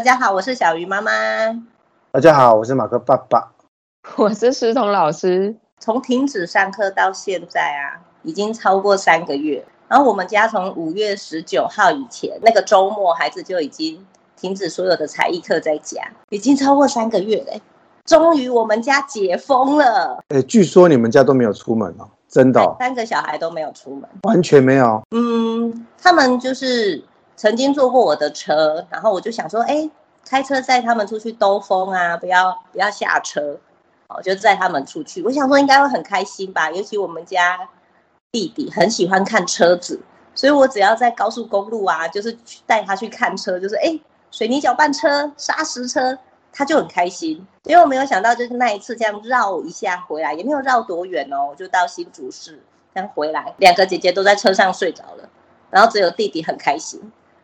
大家好，我是小鱼妈妈。大家好，我是马克爸爸。我是石彤老师。从停止上课到现在啊，已经超过三个月。然后我们家从五月十九号以前那个周末，孩子就已经停止所有的才艺课在家，已经超过三个月了。终于我们家解封了。哎，据说你们家都没有出门哦，真的哦？三个小孩都没有出门，完全没有。嗯，他们就是。曾经坐过我的车，然后我就想说，哎，开车载他们出去兜风啊，不要不要下车，哦，就载他们出去。我想说应该会很开心吧，尤其我们家弟弟很喜欢看车子，所以我只要在高速公路啊，就是带他去看车，就是哎，水泥搅拌车、砂石车，他就很开心。因为我没有想到，就是那一次这样绕一下回来，也没有绕多远哦，就到新竹市，这样回来，两个姐姐都在车上睡着了，然后只有弟弟很开心。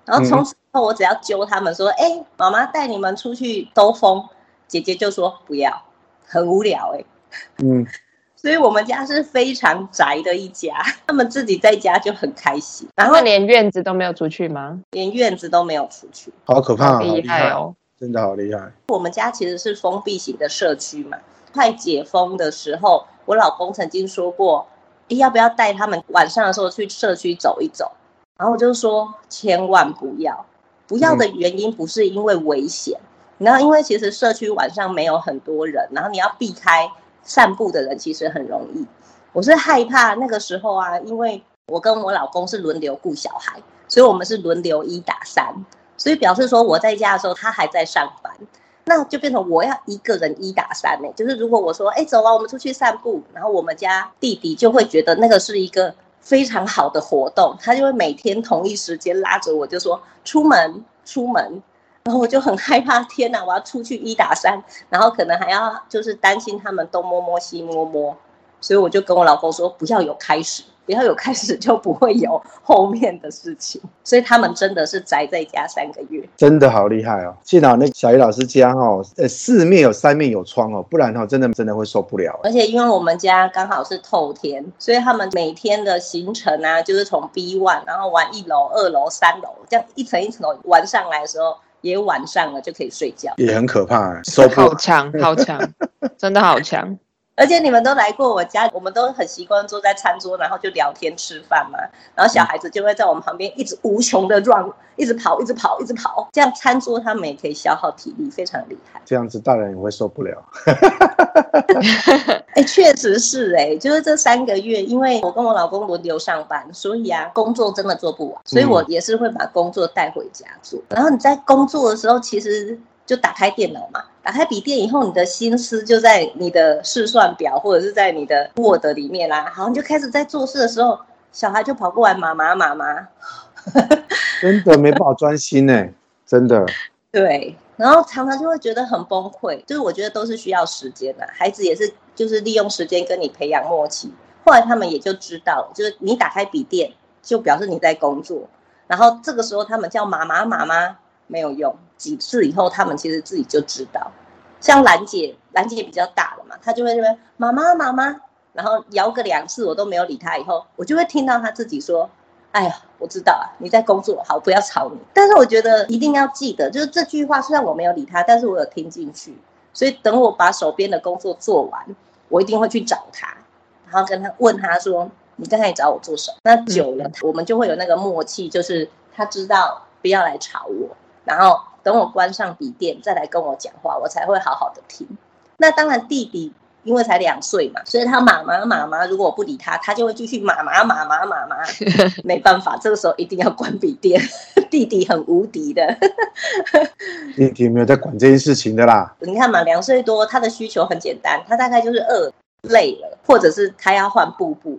然后从此后，我只要揪他们说：“哎、嗯，妈妈带你们出去兜风。”姐姐就说：“不要，很无聊。”哎，嗯，所以我们家是非常宅的一家。他们自己在家就很开心，然后连院子都没有出去吗？连院子都没有出去，好可怕，好厉害哦！真的好厉害。我们家其实是封闭型的社区嘛，快解封的时候，我老公曾经说过：“哎，要不要带他们晚上的时候去社区走一走？”然后我就说，千万不要，不要的原因不是因为危险，然后因为其实社区晚上没有很多人，然后你要避开散步的人其实很容易。我是害怕那个时候啊，因为我跟我老公是轮流顾小孩，所以我们是轮流一打三，所以表示说我在家的时候他还在上班，那就变成我要一个人一打三呢。就是如果我说，哎，走啊，我们出去散步，然后我们家弟弟就会觉得那个是一个。非常好的活动，他就会每天同一时间拉着我，就说出门出门，然后我就很害怕，天哪，我要出去一打三，然后可能还要就是担心他们东摸摸西摸摸，所以我就跟我老公说，不要有开始。不要有开始，就不会有 后面的事情。所以他们真的是宅在家三个月，真的好厉害哦！幸好那小鱼老师家哦，呃，四面有三面有窗哦，不然哈，真的真的会受不了。而且因为我们家刚好是透天，所以他们每天的行程啊，就是从 B one，然后玩一楼、二楼、三楼，这样一层一层楼玩上来的时候，也晚上了就可以睡觉，也很可怕，受不了。好强，好强，真的好强。而且你们都来过我家，我们都很习惯坐在餐桌，然后就聊天吃饭嘛。然后小孩子就会在我们旁边一直无穷的 run，一直跑，一直跑，一直跑。这样餐桌他们也可以消耗体力，非常厉害。这样子大人也会受不了。哎、欸，确实是哎、欸，就是这三个月，因为我跟我老公轮流上班，所以啊，工作真的做不完，所以我也是会把工作带回家做。然后你在工作的时候，其实。就打开电脑嘛，打开笔电以后，你的心思就在你的试算表或者是在你的 Word 里面啦。好，你就开始在做事的时候，小孩就跑过来，妈妈妈妈，真的没办法专心呢，真的。对，然后常常就会觉得很崩溃，就是我觉得都是需要时间的，孩子也是，就是利用时间跟你培养默契。后来他们也就知道，就是你打开笔电，就表示你在工作，然后这个时候他们叫妈妈妈妈。没有用，几次以后，他们其实自己就知道。像兰姐，兰姐比较大了嘛，她就会那边妈妈妈妈，然后摇个两次，我都没有理她。以后我就会听到她自己说：“哎呀，我知道啊，你在工作，好，不要吵你。”但是我觉得一定要记得，就是这句话，虽然我没有理她，但是我有听进去。所以等我把手边的工作做完，我一定会去找她，然后跟她问她说：“你刚才找我做什么？”那久了，我们就会有那个默契，就是她知道不要来吵我。然后等我关上笔电，再来跟我讲话，我才会好好的听。那当然，弟弟因为才两岁嘛，所以他妈妈妈妈，如果我不理他，他就会继续妈妈妈妈妈妈。没办法，这个时候一定要关笔电。弟弟很无敌的，弟弟没有在管这件事情的啦。你看嘛，两岁多，他的需求很简单，他大概就是饿、累了，或者是他要换布布，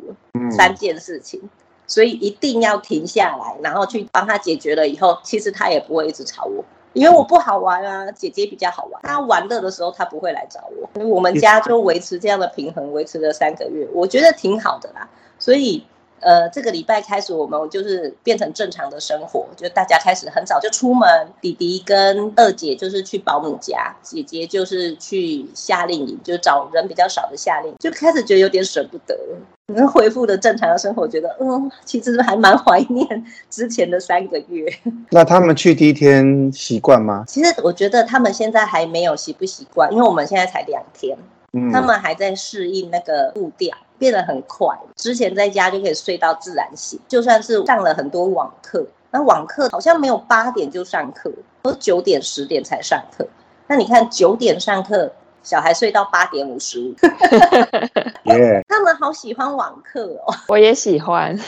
三件事情。所以一定要停下来，然后去帮他解决了以后，其实他也不会一直吵我，因为我不好玩啊，姐姐比较好玩。他玩乐的时候，他不会来找我。我们家就维持这样的平衡，维持了三个月，我觉得挺好的啦。所以呃，这个礼拜开始，我们就是变成正常的生活，就大家开始很早就出门。弟弟跟二姐就是去保姆家，姐姐就是去夏令营，就找人比较少的夏令营，就开始觉得有点舍不得。能恢复的正常的生活，觉得嗯，其实还蛮怀念之前的三个月。那他们去第一天习惯吗？其实我觉得他们现在还没有习不习惯，因为我们现在才两天。他们还在适应那个步调，变得很快。之前在家就可以睡到自然醒，就算是上了很多网课，那网课好像没有八点就上课，都九点十点才上课。那你看九点上课，小孩睡到八点五十五。他们好喜欢网课哦，我也喜欢。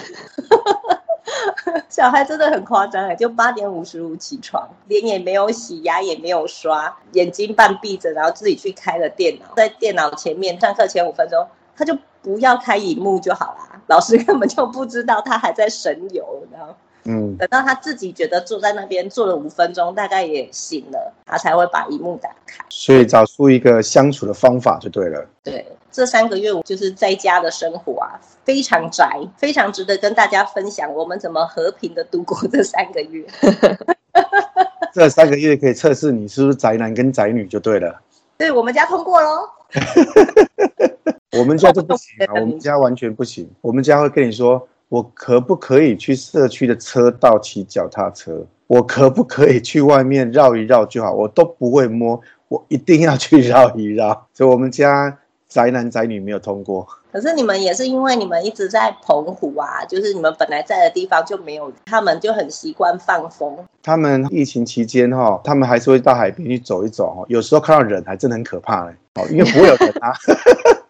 小孩真的很夸张哎，就八点五十五起床，脸也没有洗，牙也没有刷，眼睛半闭着，然后自己去开了电脑，在电脑前面上课前五分钟，他就不要开荧幕就好啦。老师根本就不知道他还在神游，然后嗯，等到他自己觉得坐在那边坐了五分钟，大概也醒了，他才会把荧幕打开。所以找出一个相处的方法就对了。对。这三个月我就是在家的生活啊，非常宅，非常值得跟大家分享。我们怎么和平的度过这三个月？这三个月可以测试你是不是宅男跟宅女就对了。对，我们家通过喽。我们家就不行啊，我们家完全不行。我们家会跟你说，我可不可以去社区的车道骑脚踏车？我可不可以去外面绕一绕就好？我都不会摸，我一定要去绕一绕。所以我们家。宅男宅女没有通过，可是你们也是因为你们一直在澎湖啊，就是你们本来在的地方就没有，他们就很习惯放风。他们疫情期间哈，他们还是会到海边去走一走，有时候看到人还真的很可怕嘞，哦，因为不会有人啊，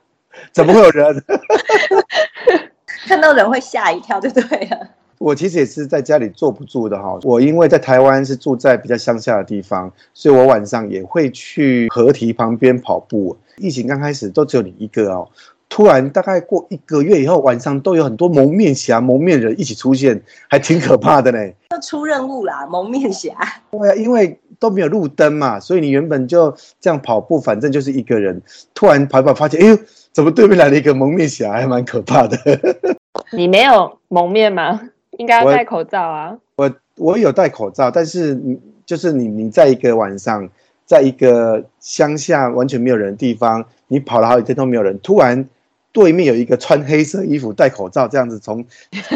怎么会有人？看到人会吓一跳，就对了。我其实也是在家里坐不住的哈，我因为在台湾是住在比较乡下的地方，所以我晚上也会去河堤旁边跑步。疫情刚开始都只有你一个哦，突然大概过一个月以后，晚上都有很多蒙面侠、蒙面人一起出现，还挺可怕的呢。要出任务啦，蒙面侠。对啊，因为都没有路灯嘛，所以你原本就这样跑步，反正就是一个人，突然跑跑发现，哎呦，怎么对面来了一个蒙面侠，还蛮可怕的。你没有蒙面吗？应该要戴口罩啊！我我，我有戴口罩，但是你就是你你在一个晚上，在一个乡下完全没有人的地方，你跑了好几天都没有人，突然对面有一个穿黑色衣服、戴口罩这样子从，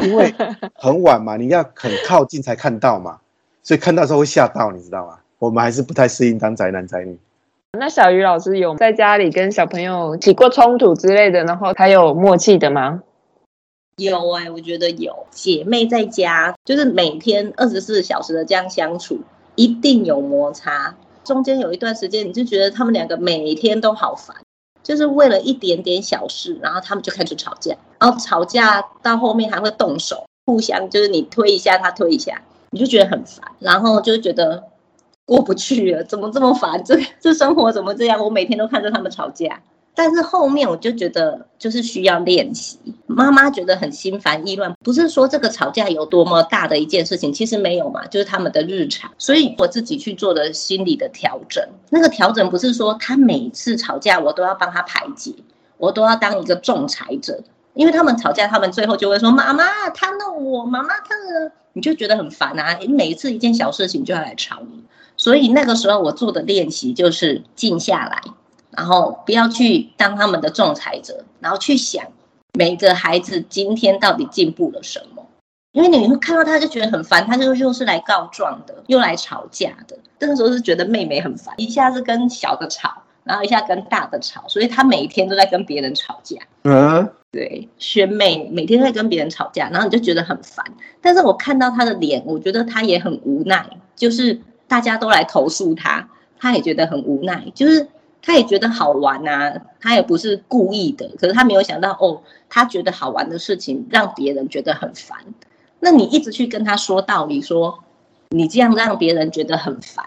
因为很晚嘛，你要很靠近才看到嘛，所以看到的时候会吓到，你知道吗？我们还是不太适应当宅男宅女。那小鱼老师有在家里跟小朋友起过冲突之类的，然后他有默契的吗？有哎、我觉得有姐妹在家，就是每天二十四小时的这样相处，一定有摩擦。中间有一段时间，你就觉得他们两个每天都好烦，就是为了一点点小事，然后他们就开始吵架，然后吵架到后面还会动手，互相就是你推一下，他推一下，你就觉得很烦，然后就觉得过不去了，怎么这么烦？这这生活怎么这样？我每天都看着他们吵架。但是后面我就觉得就是需要练习。妈妈觉得很心烦意乱，不是说这个吵架有多么大的一件事情，其实没有嘛，就是他们的日常。所以我自己去做的心理的调整。那个调整不是说他每次吵架我都要帮他排解，我都要当一个仲裁者，因为他们吵架，他们最后就会说妈妈他弄我，妈妈他，你就觉得很烦啊！每一次一件小事情就要来吵你。所以那个时候我做的练习就是静下来。然后不要去当他们的仲裁者，然后去想每个孩子今天到底进步了什么，因为你会看到他就觉得很烦，他就又是来告状的，又来吵架的。那个时候是觉得妹妹很烦，一下子跟小的吵，然后一下跟大的吵，所以他每天都在跟别人吵架。嗯，对，学妹每天都在跟别人吵架，然后你就觉得很烦。但是我看到他的脸，我觉得他也很无奈，就是大家都来投诉他，他也觉得很无奈，就是。他也觉得好玩呐、啊，他也不是故意的，可是他没有想到哦，他觉得好玩的事情让别人觉得很烦。那你一直去跟他说道理，说你这样让别人觉得很烦。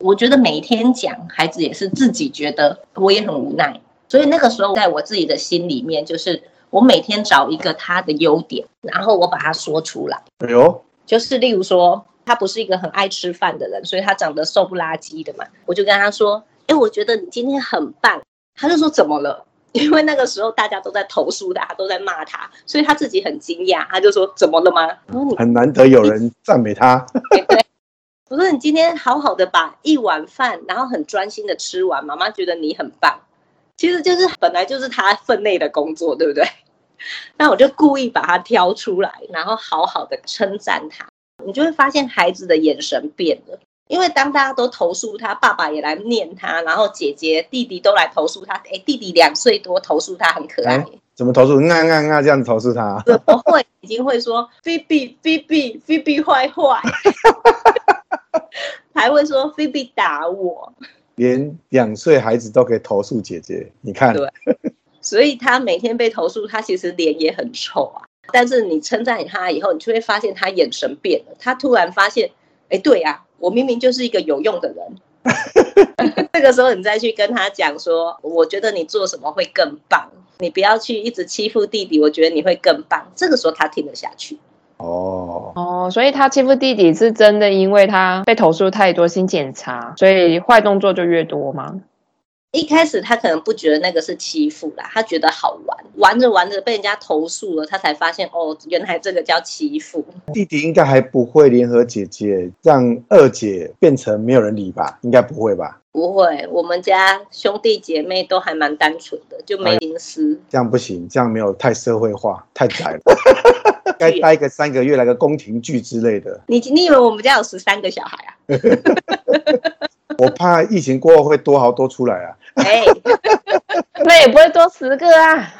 我觉得每天讲，孩子也是自己觉得我也很无奈。所以那个时候，在我自己的心里面，就是我每天找一个他的优点，然后我把它说出来。哎呦，就是例如说，他不是一个很爱吃饭的人，所以他长得瘦不拉几的嘛，我就跟他说。哎，我觉得你今天很棒。他就说怎么了？因为那个时候大家都在投诉他，都在骂他，所以他自己很惊讶，他就说：“怎么了吗？”很难得有人赞美他。对，我说：“你今天好好的把一碗饭，然后很专心的吃完，妈妈觉得你很棒。”其实就是本来就是他分内的工作，对不对？那我就故意把他挑出来，然后好好的称赞他。你就会发现孩子的眼神变了，因为当大家都投诉他，爸爸也来念他，然后姐姐、弟弟都来投诉他。哎，弟弟两岁多，投诉他很可爱。欸、怎么投诉？啊啊啊！这样投诉他？怎么会？已经会说菲比、菲比、菲比坏坏，还会说菲比打我。连两岁孩子都可以投诉姐姐，你看。对，所以他每天被投诉，他其实脸也很臭啊。但是你称赞他以后，你就会发现他眼神变了。他突然发现，哎，对呀，我明明就是一个有用的人。这个时候你再去跟他讲说，我觉得你做什么会更棒，你不要去一直欺负弟弟，我觉得你会更棒。这个时候他听得下去。哦哦，所以他欺负弟弟是真的，因为他被投诉太多，新检查，所以坏动作就越多吗？一开始他可能不觉得那个是欺负啦，他觉得好玩，玩着玩着被人家投诉了，他才发现哦，原来这个叫欺负。弟弟应该还不会联合姐姐让二姐变成没有人理吧？应该不会吧？不会，我们家兄弟姐妹都还蛮单纯的，就没心思。这样不行，这样没有太社会化，太窄了。该待个三个月，来个宫廷剧之类的。你你以为我们家有十三个小孩啊？我怕疫情过后会多好多出来啊。哎，那也不会多十个啊，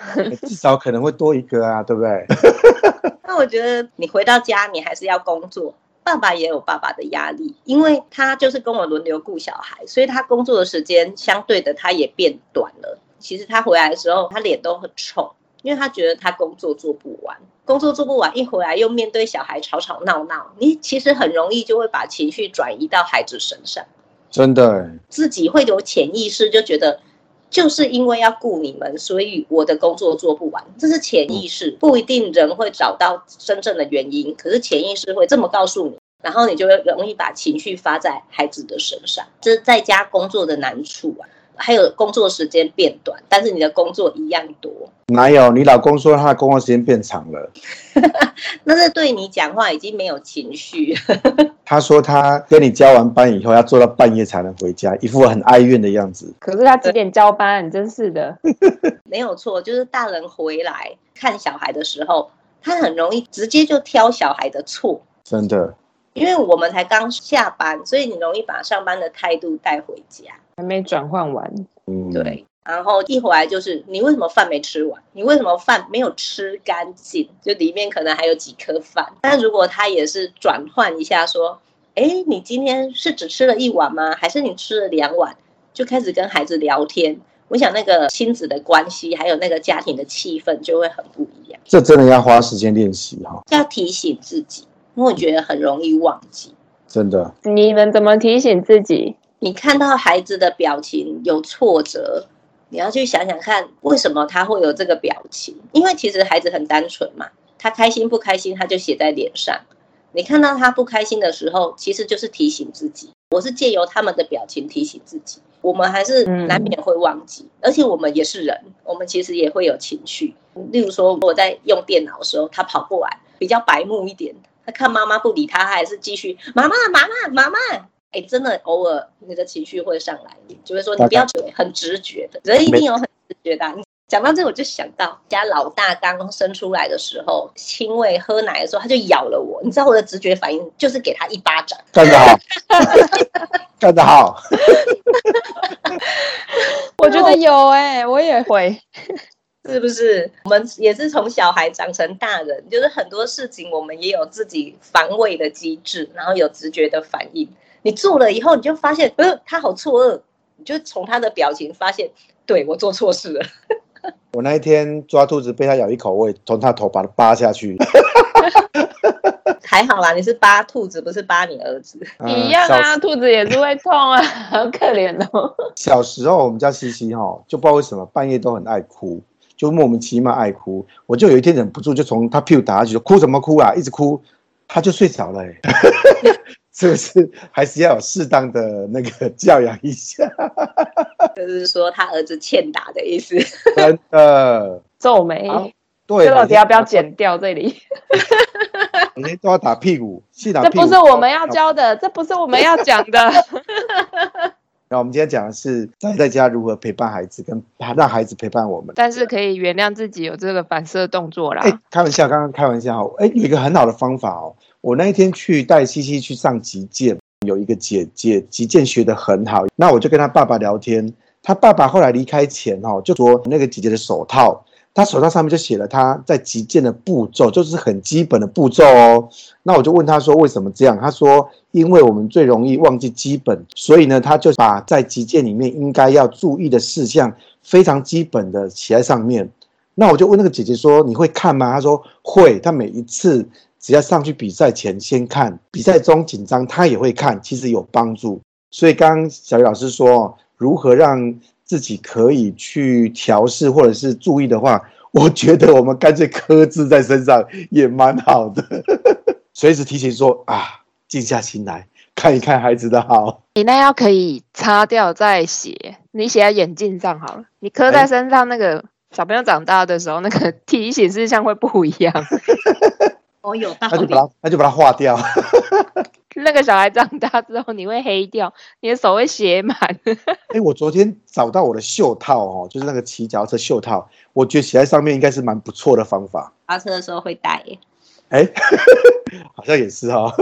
至少可能会多一个啊，对不对？那我觉得你回到家，你还是要工作。爸爸也有爸爸的压力，因为他就是跟我轮流顾小孩，所以他工作的时间相对的他也变短了。其实他回来的时候，他脸都很臭，因为他觉得他工作做不完，工作做不完，一回来又面对小孩吵吵闹闹，你其实很容易就会把情绪转移到孩子身上。真的，自己会有潜意识就觉得。就是因为要顾你们，所以我的工作做不完，这是潜意识，不一定人会找到真正的原因，可是潜意识会这么告诉你，然后你就会容易把情绪发在孩子的身上，这是在家工作的难处啊。还有工作时间变短，但是你的工作一样多。哪有？你老公说他的工作时间变长了，那是对你讲话已经没有情绪。他说他跟你交完班以后要做到半夜才能回家，一副很哀怨的样子。可是他几点交班？真是的。没有错，就是大人回来看小孩的时候，他很容易直接就挑小孩的错。真的。因为我们才刚下班，所以你容易把上班的态度带回家，还没转换完。嗯，对。然后一回来就是你为什么饭没吃完？你为什么饭没有吃干净？就里面可能还有几颗饭。但如果他也是转换一下，说，哎，你今天是只吃了一碗吗？还是你吃了两碗？就开始跟孩子聊天。我想那个亲子的关系，还有那个家庭的气氛就会很不一样。这真的要花时间练习哈，要提醒自己。因为我觉得很容易忘记，真的。你们怎么提醒自己？你看到孩子的表情有挫折，你要去想想看，为什么他会有这个表情？因为其实孩子很单纯嘛，他开心不开心他就写在脸上。你看到他不开心的时候，其实就是提醒自己。我是借由他们的表情提醒自己。我们还是难免会忘记，而且我们也是人，我们其实也会有情绪。例如说，我在用电脑的时候，他跑过来，比较白目一点。他看妈妈不理他，他还是继续妈妈妈妈妈妈。哎，真的偶尔你的情绪会上来，就会说你不要很直觉的，人一定有很直觉的。你讲到这，我就想到家老大刚生出来的时候，亲喂喝奶的时候，他就咬了我。你知道我的直觉反应就是给他一巴掌。干得好，干得好。我觉得有哎、欸，我也会。是不是我们也是从小孩长成大人？就是很多事情我们也有自己防卫的机制，然后有直觉的反应。你做了以后，你就发现，呃，他好错愕，你就从他的表情发现，对，我做错事了。我那一天抓兔子被他咬一口，我也从他头把它扒下去。还好啦，你是扒兔子，不是扒你儿子。一样啊，兔子也是会痛啊，好可怜哦。小时候我们家西西哈，就不知道为什么半夜都很爱哭。就莫名其妙爱哭，我就有一天忍不住，就从他屁股打下去，说哭什么哭啊，一直哭，他就睡着了。哎，是不是还是要有适当的那个教养一下？就是说他儿子欠打的意思。真的皱眉。对，到底要不要剪掉这里？每天都要打屁股，是打屁股。这不是我们要教的，这不是我们要讲的。那我们今天讲的是在在家如何陪伴孩子，跟让孩子陪伴我们。但是可以原谅自己有这个反射动作啦。哎，开玩笑，刚刚开玩笑。哎，有一个很好的方法哦。我那一天去带西西去上击剑，有一个姐姐击剑学得很好，那我就跟她爸爸聊天。她爸爸后来离开前哦，就说那个姐姐的手套。他手套上面就写了他在击剑的步骤，就是很基本的步骤哦。那我就问他说为什么这样？他说因为我们最容易忘记基本，所以呢，他就把在击剑里面应该要注意的事项非常基本的写在上面。那我就问那个姐姐说你会看吗？他说会，他每一次只要上去比赛前先看，比赛中紧张他也会看，其实有帮助。所以刚刚小鱼老师说如何让。自己可以去调试或者是注意的话，我觉得我们干脆刻字在身上也蛮好的，随时提醒说啊，静下心来看一看孩子的好。你那要可以擦掉再写，你写在眼镜上好了。你刻在身上，那个小朋友长大的时候，那个提醒事项会不一样。哦，有道理。那就把它，那就把它划掉。那个小孩长大之后，你会黑掉，你的手会写满。哎、欸，我昨天找到我的袖套哦，就是那个骑脚车袖套，我觉得写在上面应该是蛮不错的方法。发车的时候会戴耶。哎、欸，好像也是哈、哦。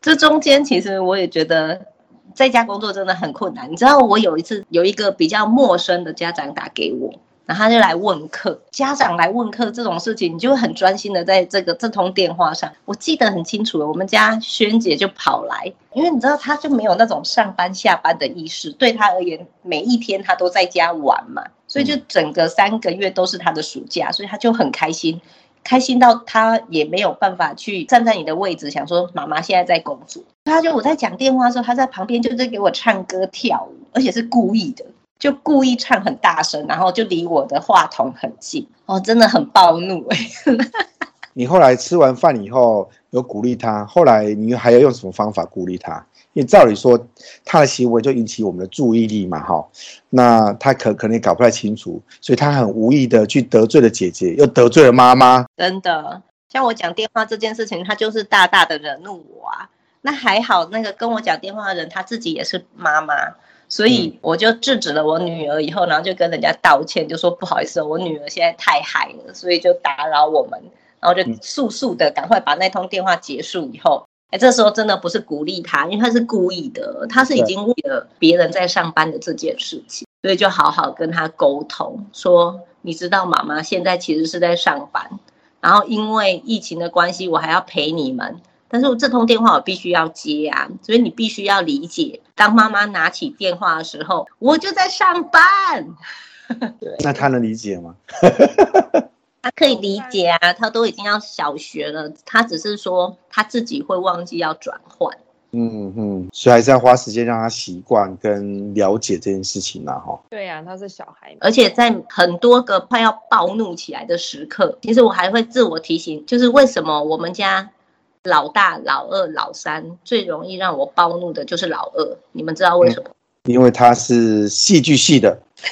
这中间其实我也觉得在家工作真的很困难。你知道，我有一次有一个比较陌生的家长打给我。然后他就来问课，家长来问课这种事情，你就会很专心的在这个这通电话上。我记得很清楚，我们家萱姐就跑来，因为你知道，他就没有那种上班下班的意识，对他而言，每一天他都在家玩嘛，所以就整个三个月都是他的暑假，所以他就很开心，开心到他也没有办法去站在你的位置，想说妈妈现在在工作。他就我在讲电话的时候，他在旁边就在给我唱歌跳舞，而且是故意的。就故意唱很大声，然后就离我的话筒很近哦，真的很暴怒哎！你后来吃完饭以后有鼓励他，后来你还要用什么方法鼓励他？因为照理说他的行为就引起我们的注意力嘛，哈，那他可可能也搞不太清楚，所以他很无意的去得罪了姐姐，又得罪了妈妈。真的，像我讲电话这件事情，他就是大大的惹怒我啊。那还好，那个跟我讲电话的人他自己也是妈妈。所以我就制止了我女儿以后，然后就跟人家道歉，就说不好意思，我女儿现在太嗨了，所以就打扰我们，然后就速速的赶快把那通电话结束以后，哎，这时候真的不是鼓励他，因为他是故意的，他是已经为了别人在上班的这件事情，所以就好好跟他沟通，说你知道妈妈现在其实是在上班，然后因为疫情的关系，我还要陪你们。但是我这通电话我必须要接啊，所以你必须要理解，当妈妈拿起电话的时候，我就在上班。对，那他能理解吗？他可以理解啊，他都已经要小学了，他只是说他自己会忘记要转换。嗯嗯，所以还是要花时间让他习惯跟了解这件事情啦，哈。对呀，他是小孩，而且在很多个快要暴怒起来的时刻，其实我还会自我提醒，就是为什么我们家。老大、老二、老三最容易让我暴怒的就是老二，你们知道为什么？因为他是戏剧系的。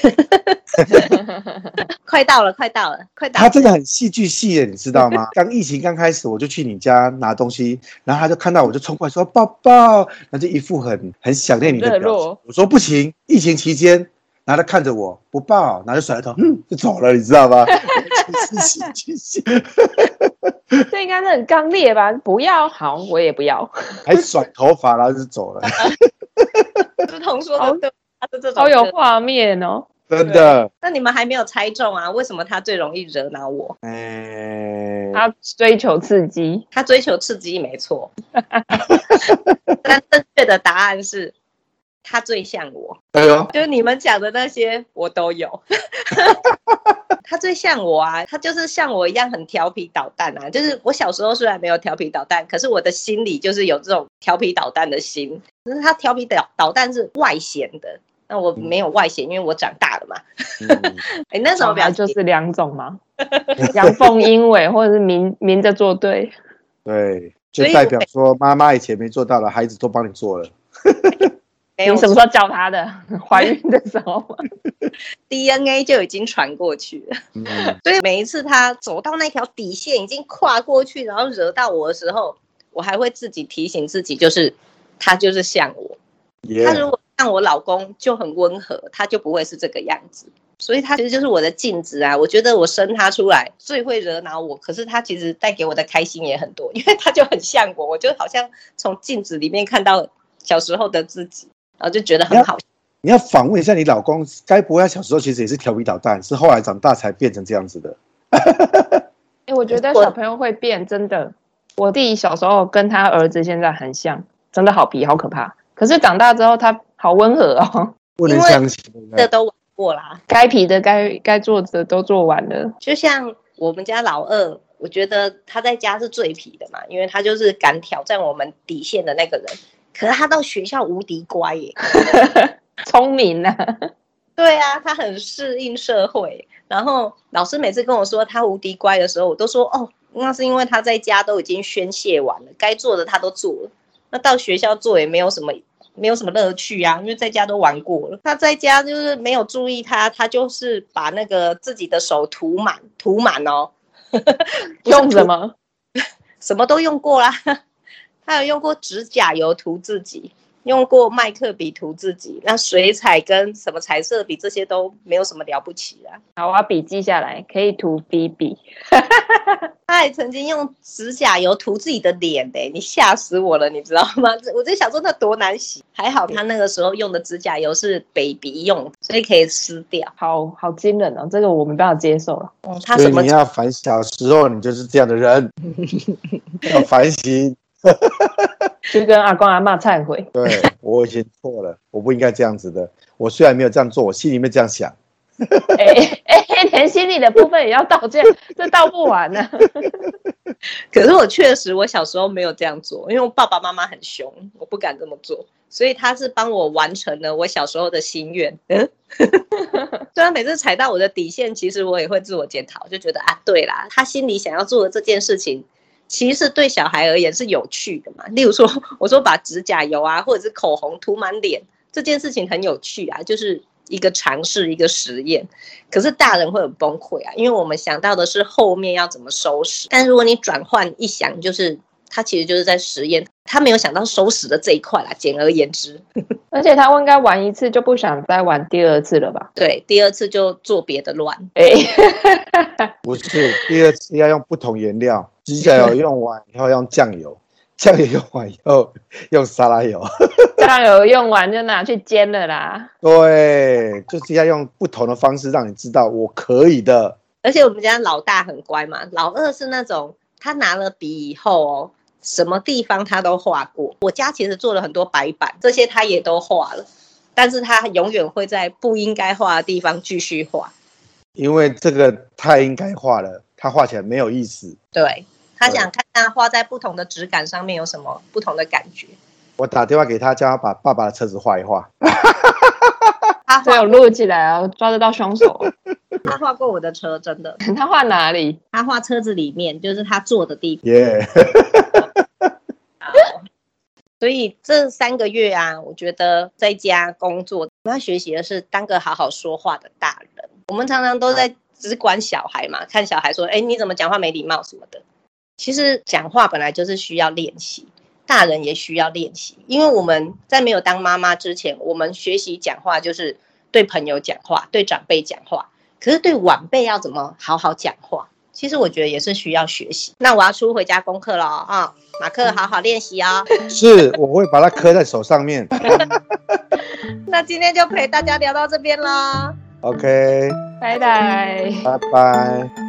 快到了，快到了，快到了！他真的很戏剧系的，你知道吗？刚疫情刚开始，我就去你家拿东西，然后他就看到我就冲过来说抱抱，那就一副很很想念你的表情。我说不行，疫情期间。然后他看着我不抱，然后就甩了头，嗯，就走了，你知道吗？这应该是很刚烈吧？不要，好，我也不要，还甩头发，然后就走了。志同说的对，他是这种，好有画面哦，真的。那你们还没有猜中啊？为什么他最容易惹恼我？哎，他追求刺激，他追求刺激，没错。但正确的答案是。他最像我，哎呦，就是你们讲的那些我都有。他最像我啊，他就是像我一样很调皮捣蛋啊。就是我小时候虽然没有调皮捣蛋，可是我的心里就是有这种调皮捣蛋的心。可是他调皮捣捣蛋是外显的，那我没有外显，因为我长大了嘛。哎、嗯，那什么表就是两种吗？阳奉阴违，或者是明明着作对。对，就代表说妈妈以前没做到的，孩子都帮你做了。没有你什么时候教他的？怀孕的时候吗？DNA 就已经传过去了。嗯、所以每一次他走到那条底线，已经跨过去，然后惹到我的时候，我还会自己提醒自己，就是他就是像我。他如果像我老公就很温和，他就不会是这个样子。所以他其实就是我的镜子啊！我觉得我生他出来最会惹恼我，可是他其实带给我的开心也很多，因为他就很像我，我就好像从镜子里面看到小时候的自己，然后就觉得很好。你要访问一下你老公，该不会他小时候其实也是调皮捣蛋，是后来长大才变成这样子的？哎、欸，我觉得小朋友会变，真的。我弟小时候跟他儿子现在很像，真的好皮，好可怕。可是长大之后他好温和哦，不能相信，这都。过啦，该皮的、该该做的都做完了。就像我们家老二，我觉得他在家是最皮的嘛，因为他就是敢挑战我们底线的那个人。可是他到学校无敌乖耶，聪明啊！对啊，他很适应社会。然后老师每次跟我说他无敌乖的时候，我都说哦，那是因为他在家都已经宣泄完了，该做的他都做了。那到学校做也没有什么。没有什么乐趣啊，因为在家都玩过了。他在家就是没有注意他，他就是把那个自己的手涂满，涂满哦。用什么？什么都用过啦。他有用过指甲油涂自己。用过麦克笔涂自己，那水彩跟什么彩色笔这些都没有什么了不起啊。好，我把笔记下来，可以涂 BB。他还曾经用指甲油涂自己的脸的，你吓死我了，你知道吗？我在想说那多难洗，还好他那个时候用的指甲油是 baby 用，所以可以撕掉。好好惊人哦，这个我没办法接受了。嗯，他什么？你要反小时候你就是这样的人，要反省。就跟阿公阿妈忏悔，对，我已经错了，我不应该这样子的。我虽然没有这样做，我心里面这样想。哎 哎、欸欸，连心里的部分也要道歉，这道不完呢。可是我确实，我小时候没有这样做，因为我爸爸妈妈很凶，我不敢这么做。所以他是帮我完成了我小时候的心愿。嗯，虽然每次踩到我的底线，其实我也会自我检讨，就觉得啊，对啦，他心里想要做的这件事情。其实对小孩而言是有趣的嘛，例如说，我说把指甲油啊，或者是口红涂满脸，这件事情很有趣啊，就是一个尝试，一个实验。可是大人会很崩溃啊，因为我们想到的是后面要怎么收拾，但如果你转换一想，就是他其实就是在实验，他没有想到收拾的这一块啦。简而言之，而且他应该玩一次就不想再玩第二次了吧？对，第二次就做别的乱。哎，不是，第二次要用不同颜料。指甲油用完以后用酱油，酱油用完以后用沙拉油，酱油用完就拿去煎了啦。对，就是要用不同的方式让你知道我可以的。而且我们家老大很乖嘛，老二是那种他拿了笔以后哦，什么地方他都画过。我家其实做了很多白板，这些他也都画了，但是他永远会在不应该画的地方继续画，因为这个太应该画了，他画起来没有意思。对。他想看他画在不同的质感上面有什么不同的感觉。我打电话给他，叫他把爸爸的车子画一画。他有录起来啊，抓得到凶手。他画过我的车，真的。他画哪里？他画车子里面，就是他坐的地方。耶。所以这三个月啊，我觉得在家工作，我要学习的是当个好好说话的大人。我们常常都在只管小孩嘛，看小孩说：“哎，你怎么讲话没礼貌什么的。”其实讲话本来就是需要练习，大人也需要练习。因为我们在没有当妈妈之前，我们学习讲话就是对朋友讲话，对长辈讲话。可是对晚辈要怎么好好讲话？其实我觉得也是需要学习。那我要出回家功课了啊，马克好好练习哦。是，我会把它刻在手上面。那今天就陪大家聊到这边啦。OK，拜拜，拜拜。